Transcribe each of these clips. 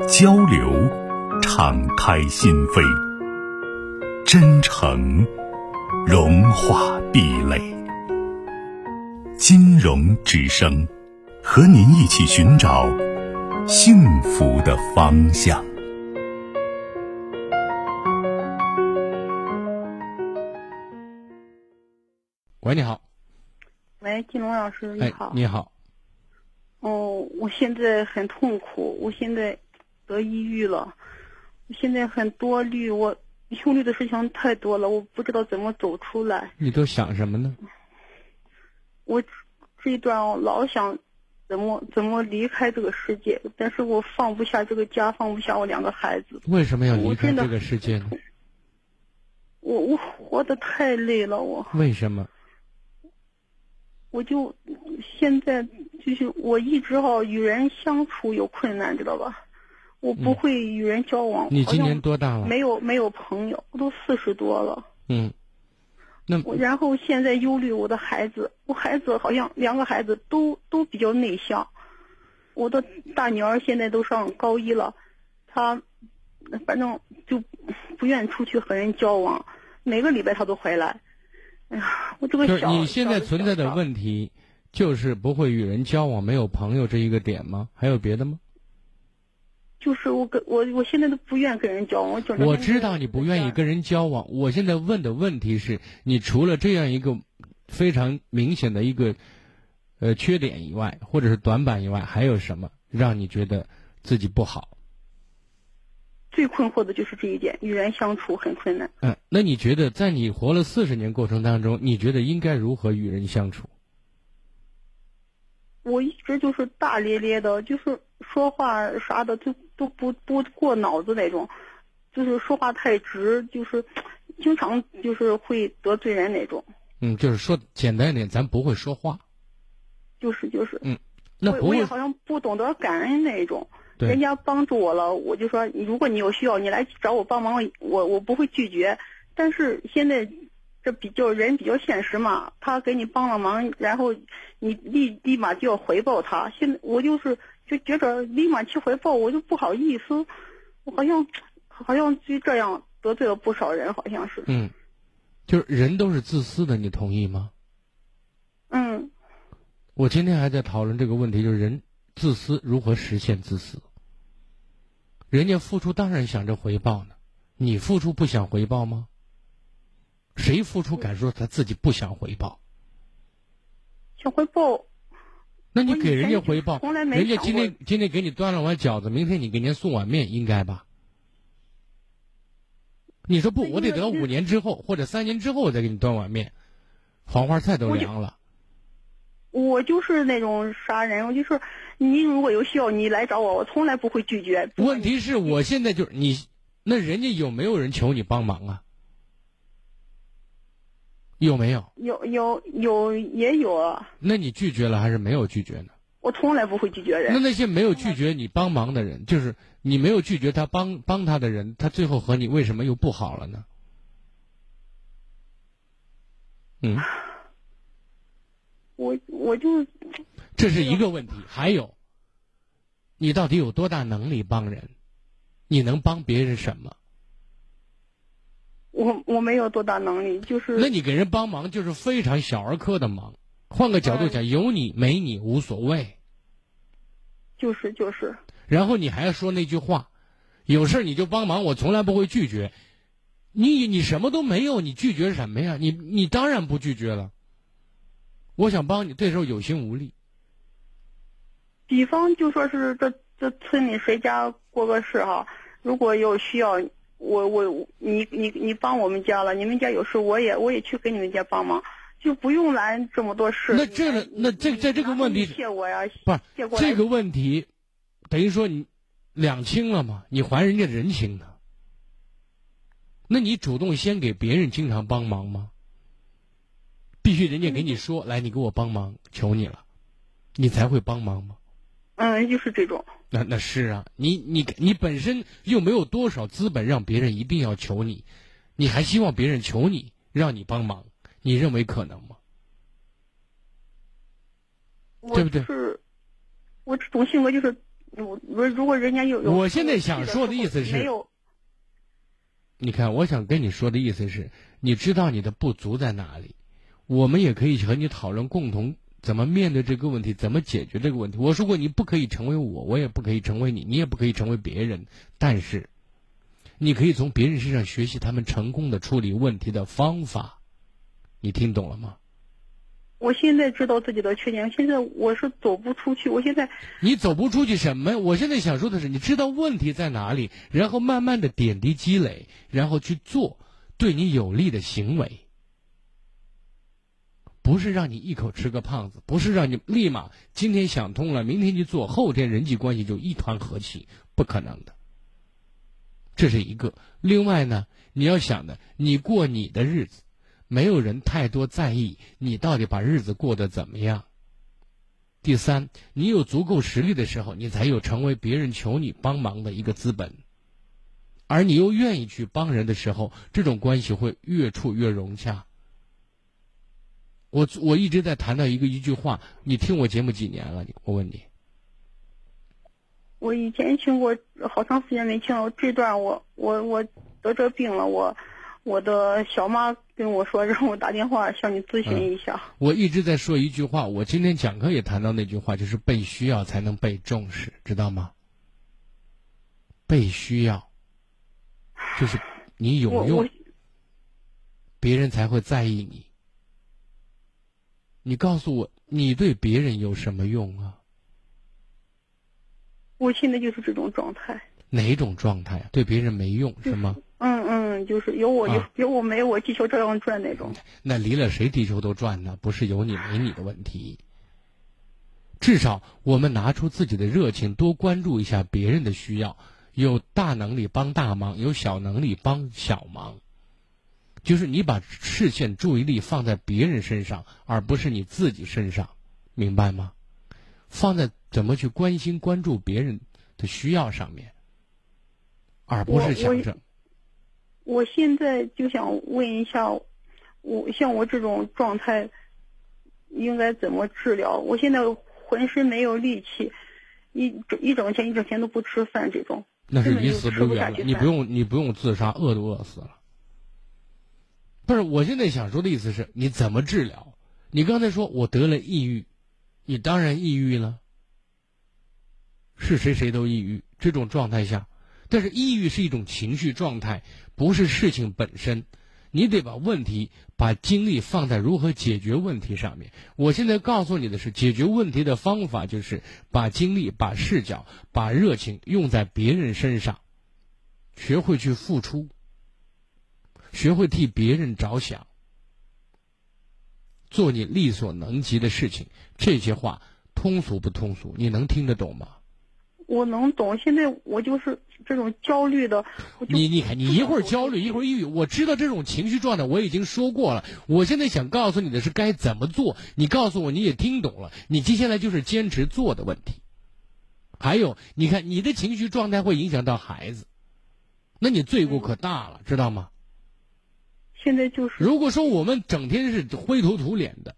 交流，敞开心扉；真诚，融化壁垒。金融之声，和您一起寻找幸福的方向。喂，你好。喂，金龙老师，你好。你好。哦，我现在很痛苦，我现在。得抑郁了，我现在很多虑，我忧虑的事情太多了，我不知道怎么走出来。你都想什么呢？我这一段我老想怎么怎么离开这个世界，但是我放不下这个家，放不下我两个孩子。为什么要离开这个世界呢？我我活得太累了，我。为什么？我就现在就是我一直哈与人相处有困难，知道吧？我不会与人交往。你今年多大了？没有没有朋友，我都四十多了。嗯，那然后现在忧虑我的孩子，我孩子好像两个孩子都都比较内向。我的大女儿现在都上高一了，她反正就不愿出去和人交往，每个礼拜她都回来。哎呀，我这个小你现在存在的问题就是不会与人交往，没有朋友这一个点吗？还有别的吗？就是我跟我我现在都不愿跟人交往，我我知道你不愿意跟人交往。我现在问的问题是你除了这样一个非常明显的一个呃缺点以外，或者是短板以外，还有什么让你觉得自己不好？最困惑的就是这一点，与人相处很困难。嗯，那你觉得在你活了四十年过程当中，你觉得应该如何与人相处？我一直就是大咧咧的，就是说话啥的就。都不不过脑子那种，就是说话太直，就是经常就是会得罪人那种。嗯，就是说简单一点，咱不会说话。就是就是。嗯，那我也好像不懂得感恩那种。人家帮助我了，我就说，如果你有需要，你来找我帮忙，我我不会拒绝。但是现在这比较人比较现实嘛，他给你帮了忙，然后你立立马就要回报他。现在我就是。就觉着立马去回报，我就不好意思，我好像好像就这样得罪了不少人，好像是。嗯，就是人都是自私的，你同意吗？嗯。我今天还在讨论这个问题，就是人自私如何实现自私？人家付出当然想着回报呢，你付出不想回报吗？谁付出敢说他自己不想回报？想回报。那你给人家回报，人家今天今天给你端了碗饺子，明天你给人家送碗面，应该吧？你说不，我得等五年之后或者三年之后我再给你端碗面，黄花菜都凉了。我就是那种啥人，我就是你如果有需要，你来找我，我从来不会拒绝。问题是我现在就是你，那人家有没有人求你帮忙啊？有没有？有有有也有啊。那你拒绝了还是没有拒绝呢？我从来不会拒绝人。那那些没有拒绝你帮忙的人，就是你没有拒绝他帮帮他的人，他最后和你为什么又不好了呢？嗯。我我就。这是一个问题，还有，你到底有多大能力帮人？你能帮别人什么？我我没有多大能力，就是。那你给人帮忙就是非常小儿科的忙。换个角度讲，有你没你无所谓。就是就是。然后你还说那句话，有事你就帮忙，我从来不会拒绝。你你什么都没有，你拒绝什么呀？你你当然不拒绝了。我想帮你，这时候有心无力。比方就说是这这村里谁家过个事哈，如果有需要。我我你你你帮我们家了，你们家有事，我也我也去给你们家帮忙，就不用来这么多事。那这个那这在这个问题，谢我呀，不是这个问题，等于说你两清了嘛？你还人家人情呢？那你主动先给别人经常帮忙吗？必须人家给你说来，你给我帮忙，求你了，你才会帮忙吗？嗯，就是这种。那那是啊，你你你本身又没有多少资本让别人一定要求你，你还希望别人求你让你帮忙，你认为可能吗？对不对？是，我这种性格就是，我我如果人家有有，我现在想说的意思是，没有。你看，我想跟你说的意思是，你知道你的不足在哪里，我们也可以和你讨论共同怎么面对这个问题，怎么解决这个问题。我说过，你不可以成为我，我也不可以成为你，你也不可以成为别人。但是，你可以从别人身上学习他们成功的处理问题的方法。你听懂了吗？我现在知道自己的缺点，现在我是走不出去。我现在你走不出去什么？我现在想说的是，你知道问题在哪里，然后慢慢的点滴积累，然后去做对你有利的行为，不是让你一口吃个胖子，不是让你立马今天想通了，明天去做，后天人际关系就一团和气，不可能的。这是一个。另外呢，你要想的，你过你的日子。没有人太多在意你到底把日子过得怎么样。第三，你有足够实力的时候，你才有成为别人求你帮忙的一个资本。而你又愿意去帮人的时候，这种关系会越处越融洽。我我一直在谈到一个一句话，你听我节目几年了？你我问你。我以前听过，好长时间没听了。这段我我我得这病了，我。我的小妈跟我说，让我打电话向你咨询一下。我一直在说一句话，我今天讲课也谈到那句话，就是被需要才能被重视，知道吗？被需要，就是你有用，别人才会在意你。你告诉我，你对别人有什么用啊？我现在就是这种状态。哪种状态？对别人没用是吗？嗯嗯，就是有我有有我没我，地球照样转那种。那离了谁地球都转呢？不是有你没你的问题。至少我们拿出自己的热情，多关注一下别人的需要。有大能力帮大忙，有小能力帮小忙。就是你把视线、注意力放在别人身上，而不是你自己身上，明白吗？放在怎么去关心、关注别人的需要上面，而不是想着。我现在就想问一下，我像我这种状态，应该怎么治疗？我现在浑身没有力气，一整一整天一整天都不吃饭，这种那是离死不远了。你不用你不用自杀，饿都饿死了。不是，我现在想说的意思是，你怎么治疗？你刚才说我得了抑郁，你当然抑郁了。是谁谁都抑郁，这种状态下。但是抑郁是一种情绪状态，不是事情本身。你得把问题、把精力放在如何解决问题上面。我现在告诉你的是，解决问题的方法就是把精力、把视角、把热情用在别人身上，学会去付出，学会替别人着想，做你力所能及的事情。这些话通俗不通俗？你能听得懂吗？我能懂，现在我就是这种焦虑的。你你看，你一会儿焦虑，一会儿抑郁，我知道这种情绪状态，我已经说过了。我现在想告诉你的是该怎么做，你告诉我你也听懂了。你接下来就是坚持做的问题。还有，你看你的情绪状态会影响到孩子，那你罪过可大了，知道吗？现在就是。如果说我们整天是灰头土脸的。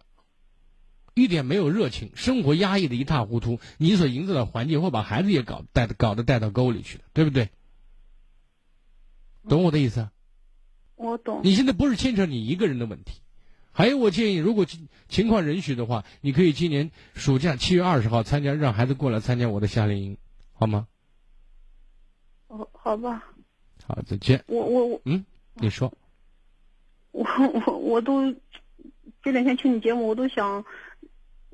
一点没有热情，生活压抑的一塌糊涂。你所营造的环境会把孩子也搞带搞得带到沟里去的，对不对？懂我的意思？我懂。你现在不是牵扯你一个人的问题，还有我建议，如果情况允许的话，你可以今年暑假七月二十号参加，让孩子过来参加我的夏令营，好吗？哦，好吧。好，再见。我我我，嗯，你说。我我我都这两天听你节目，我都想。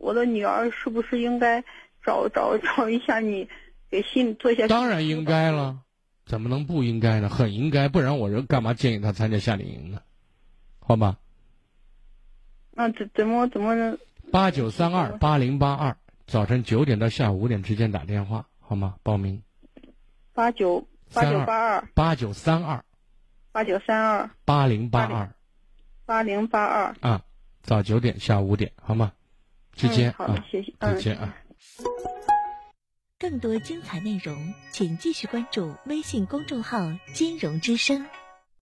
我的女儿是不是应该找找找一下你，给心里做一下？当然应该了，怎么能不应该呢？很应该，不然我人干嘛建议她参加夏令营呢？好吧？那怎怎么怎么？八九三二八零八二，早晨九点到下午五点之间打电话，好吗？报名。八九八九八二八九三二八九三二八零八二八零八二啊，早九点下午五点好吗？之间啊，谢谢，再见啊。更多精彩内容，请继续关注微信公众号“金融之声”。